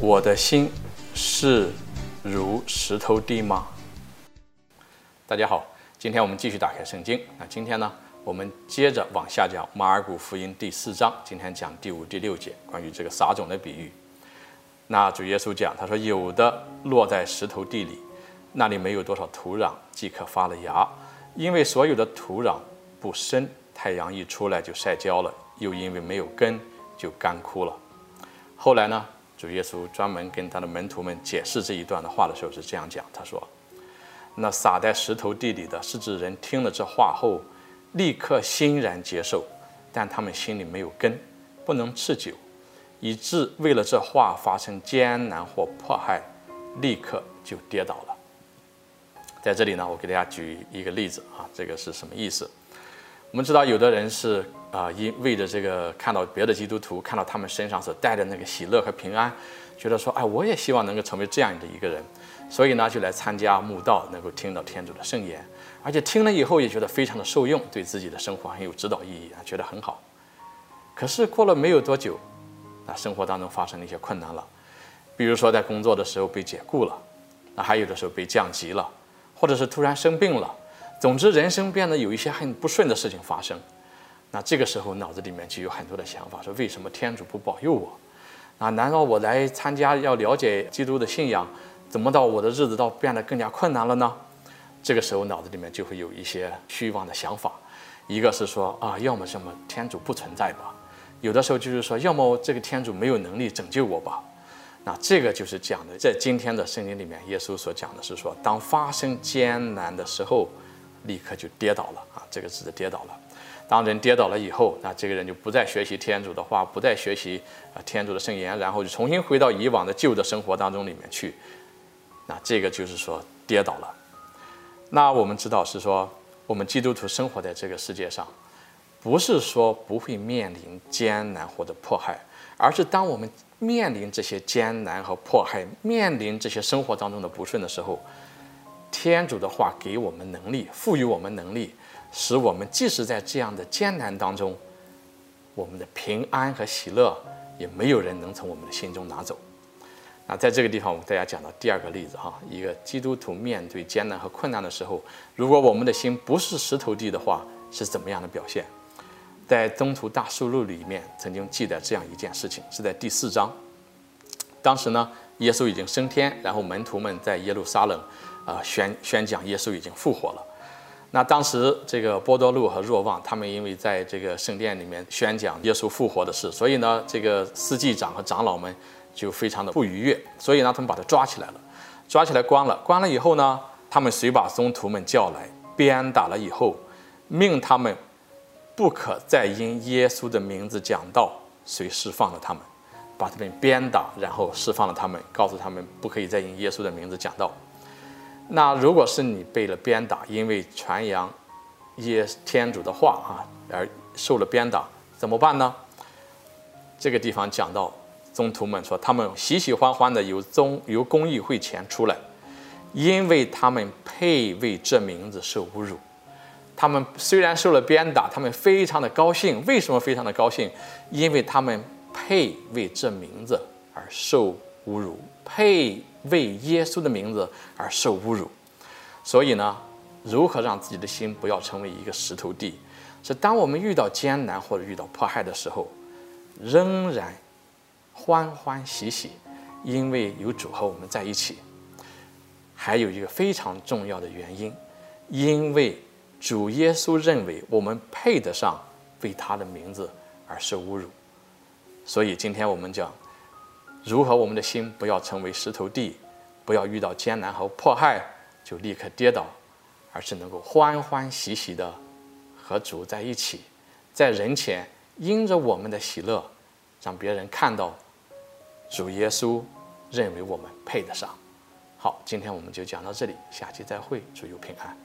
我的心是如石头地吗？大家好，今天我们继续打开圣经。那今天呢，我们接着往下讲马尔谷福音第四章。今天讲第五、第六节，关于这个撒种的比喻。那主耶稣讲，他说有的落在石头地里，那里没有多少土壤，即刻发了芽，因为所有的土壤不深，太阳一出来就晒焦了，又因为没有根，就干枯了。后来呢？主耶稣专门跟他的门徒们解释这一段的话的时候是这样讲：“他说，那撒在石头地里的是指人听了这话后，立刻欣然接受，但他们心里没有根，不能持久，以致为了这话发生艰难或迫害，立刻就跌倒了。”在这里呢，我给大家举一个例子啊，这个是什么意思？我们知道有的人是。啊，因为着这个看到别的基督徒，看到他们身上所带的那个喜乐和平安，觉得说，哎，我也希望能够成为这样的一个人，所以呢，就来参加慕道，能够听到天主的圣言，而且听了以后也觉得非常的受用，对自己的生活很有指导意义啊，觉得很好。可是过了没有多久，那生活当中发生了一些困难了，比如说在工作的时候被解雇了，那还有的时候被降级了，或者是突然生病了，总之人生变得有一些很不顺的事情发生。那这个时候脑子里面就有很多的想法，说为什么天主不保佑我？啊，难道我来参加要了解基督的信仰，怎么到我的日子倒变得更加困难了呢？这个时候脑子里面就会有一些虚妄的想法，一个是说啊，要么什么天主不存在吧，有的时候就是说，要么这个天主没有能力拯救我吧。那这个就是讲的，在今天的圣经里面，耶稣所讲的是说，当发生艰难的时候，立刻就跌倒了啊，这个字的跌倒了。当人跌倒了以后，那这个人就不再学习天主的话，不再学习啊天主的圣言，然后就重新回到以往的旧的生活当中里面去。那这个就是说跌倒了。那我们知道是说，我们基督徒生活在这个世界上，不是说不会面临艰难或者迫害，而是当我们面临这些艰难和迫害，面临这些生活当中的不顺的时候，天主的话给我们能力，赋予我们能力。使我们即使在这样的艰难当中，我们的平安和喜乐也没有人能从我们的心中拿走。那在这个地方，我给大家讲到第二个例子哈，一个基督徒面对艰难和困难的时候，如果我们的心不是石头地的话，是怎么样的表现？在《宗徒大事录》里面曾经记载这样一件事情，是在第四章。当时呢，耶稣已经升天，然后门徒们在耶路撒冷啊宣宣讲耶稣已经复活了。那当时这个波多禄和若望，他们因为在这个圣殿里面宣讲耶稣复活的事，所以呢，这个司祭长和长老们就非常的不愉悦，所以呢，他们把他抓起来了，抓起来关了。关了以后呢，他们遂把宗徒们叫来，鞭打了以后，命他们不可再因耶稣的名字讲道，遂释放了他们，把他们鞭打，然后释放了他们，告诉他们不可以再因耶稣的名字讲道。那如果是你被了鞭打，因为传扬耶天主的话啊而受了鞭打，怎么办呢？这个地方讲到宗徒们说，他们喜喜欢欢的由宗由公议会前出来，因为他们配为这名字受侮辱。他们虽然受了鞭打，他们非常的高兴。为什么非常的高兴？因为他们配为这名字而受侮辱，配。为耶稣的名字而受侮辱，所以呢，如何让自己的心不要成为一个石头地？是当我们遇到艰难或者遇到迫害的时候，仍然欢欢喜喜，因为有主和我们在一起。还有一个非常重要的原因，因为主耶稣认为我们配得上为他的名字而受侮辱，所以今天我们讲。如何我们的心不要成为石头地，不要遇到艰难和迫害就立刻跌倒，而是能够欢欢喜喜的和主在一起，在人前因着我们的喜乐，让别人看到主耶稣认为我们配得上。好，今天我们就讲到这里，下期再会，祝有平安。